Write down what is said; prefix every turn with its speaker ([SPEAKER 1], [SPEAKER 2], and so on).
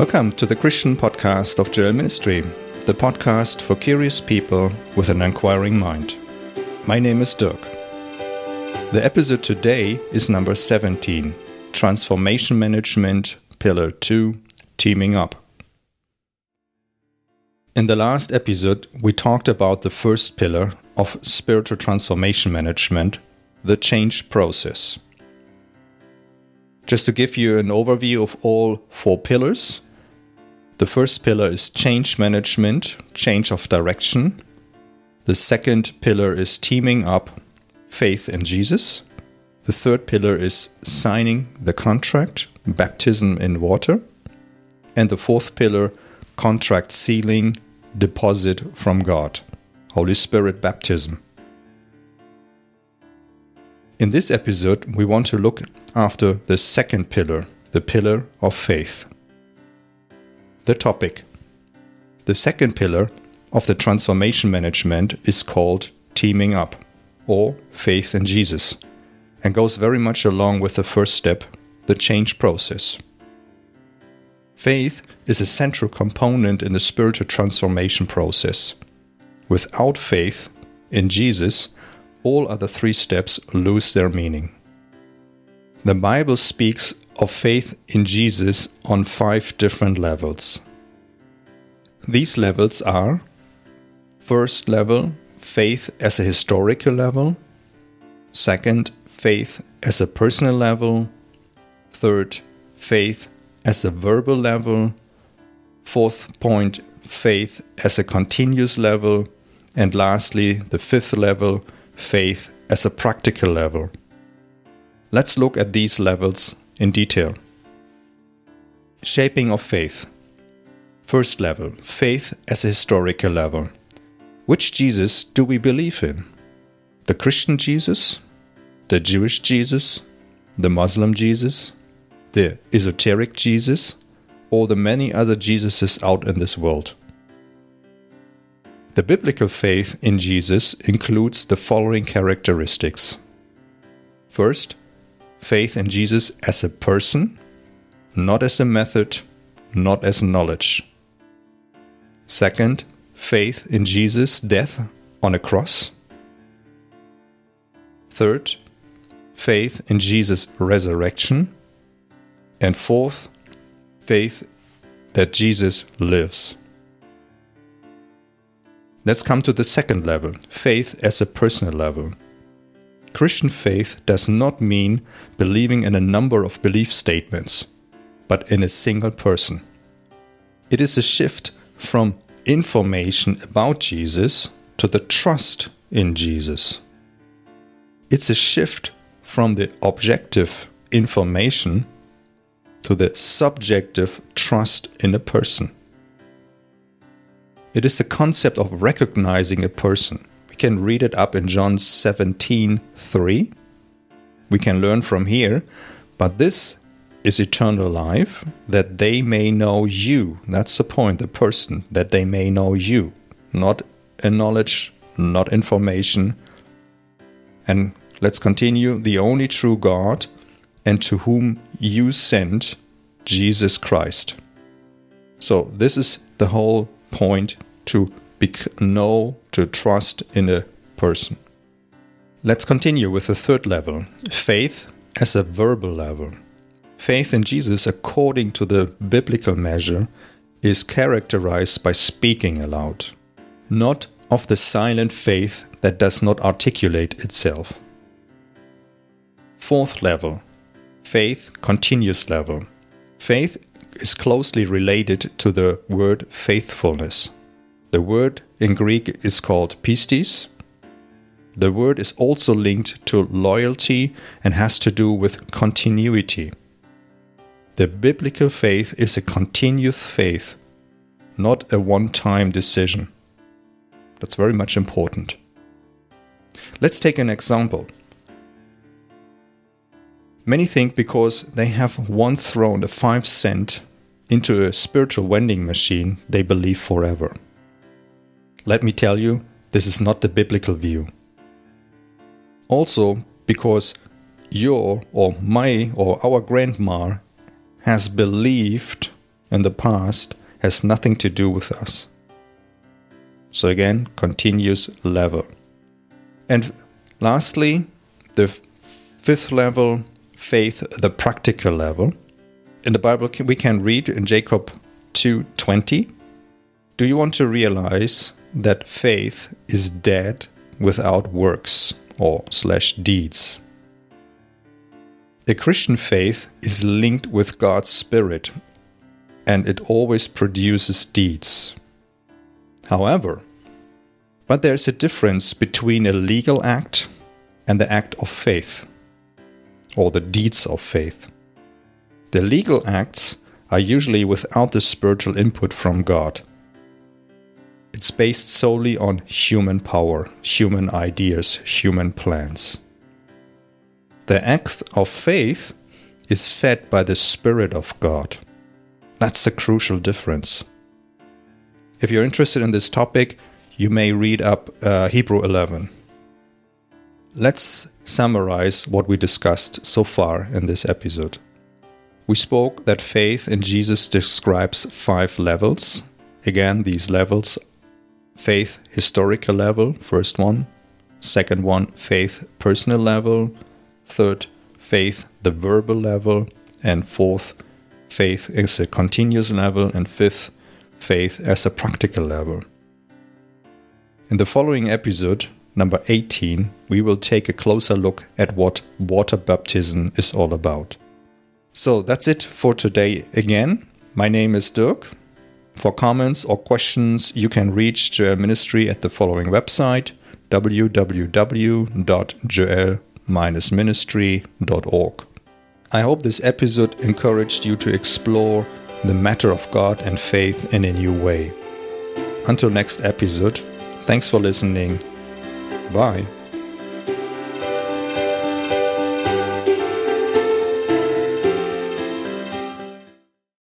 [SPEAKER 1] Welcome to the Christian podcast of Joel Ministry, the podcast for curious people with an inquiring mind. My name is Dirk. The episode today is number 17 Transformation Management, Pillar 2 Teaming Up. In the last episode, we talked about the first pillar of spiritual transformation management, the change process. Just to give you an overview of all four pillars, the first pillar is change management, change of direction. The second pillar is teaming up, faith in Jesus. The third pillar is signing the contract, baptism in water. And the fourth pillar, contract sealing, deposit from God, Holy Spirit baptism. In this episode, we want to look after the second pillar, the pillar of faith. The topic The second pillar of the transformation management is called teaming up or faith in Jesus and goes very much along with the first step, the change process. Faith is a central component in the spiritual transformation process. Without faith in Jesus, all other three steps lose their meaning. The Bible speaks of faith in Jesus on five different levels. These levels are first level, faith as a historical level, second, faith as a personal level, third, faith as a verbal level, fourth point, faith as a continuous level, and lastly, the fifth level, faith as a practical level. Let's look at these levels in detail. Shaping of faith. First level, faith as a historical level. Which Jesus do we believe in? The Christian Jesus? The Jewish Jesus? The Muslim Jesus? The esoteric Jesus? Or the many other Jesuses out in this world? The biblical faith in Jesus includes the following characteristics. First, faith in Jesus as a person, not as a method, not as knowledge. Second, faith in Jesus' death on a cross. Third, faith in Jesus' resurrection. And fourth, faith that Jesus lives. Let's come to the second level faith as a personal level. Christian faith does not mean believing in a number of belief statements, but in a single person. It is a shift from information about Jesus to the trust in Jesus. It's a shift from the objective information to the subjective trust in a person. It is the concept of recognizing a person. Can read it up in John 17 3. We can learn from here, but this is eternal life, that they may know you. That's the point, the person, that they may know you. Not a knowledge, not information. And let's continue the only true God, and to whom you sent Jesus Christ. So, this is the whole point to know, to trust in a person. Let's continue with the third level faith as a verbal level. Faith in Jesus, according to the biblical measure, is characterized by speaking aloud, not of the silent faith that does not articulate itself. Fourth level faith, continuous level. Faith is closely related to the word faithfulness. The word in Greek is called pistis. The word is also linked to loyalty and has to do with continuity. The biblical faith is a continuous faith, not a one time decision. That's very much important. Let's take an example. Many think because they have once thrown a 5 cent into a spiritual vending machine, they believe forever. Let me tell you, this is not the biblical view. Also, because your or my or our grandma has believed in the past has nothing to do with us. So again, continuous level. And lastly, the fifth level, faith, the practical level. In the Bible, we can read in Jacob 2:20, "Do you want to realize that faith is dead without works or slash deeds?" The Christian faith is linked with God's Spirit and it always produces deeds. However, but there's a difference between a legal act and the act of faith, or the deeds of faith. The legal acts are usually without the spiritual input from God. It's based solely on human power, human ideas, human plans. The act of faith is fed by the Spirit of God. That's the crucial difference. If you're interested in this topic, you may read up uh, Hebrew 11. Let's summarize what we discussed so far in this episode. We spoke that faith in Jesus describes five levels. Again, these levels faith historical level, first one. Second one, faith personal level third, faith, the verbal level, and fourth, faith is a continuous level, and fifth, faith as a practical level. In the following episode, number 18, we will take a closer look at what water baptism is all about. So that's it for today again. My name is Dirk. For comments or questions, you can reach Joel Ministry at the following website www.joel.com ministry.org. I hope this episode encouraged you to explore the matter of God and faith in a new way. Until next episode, thanks for listening. Bye.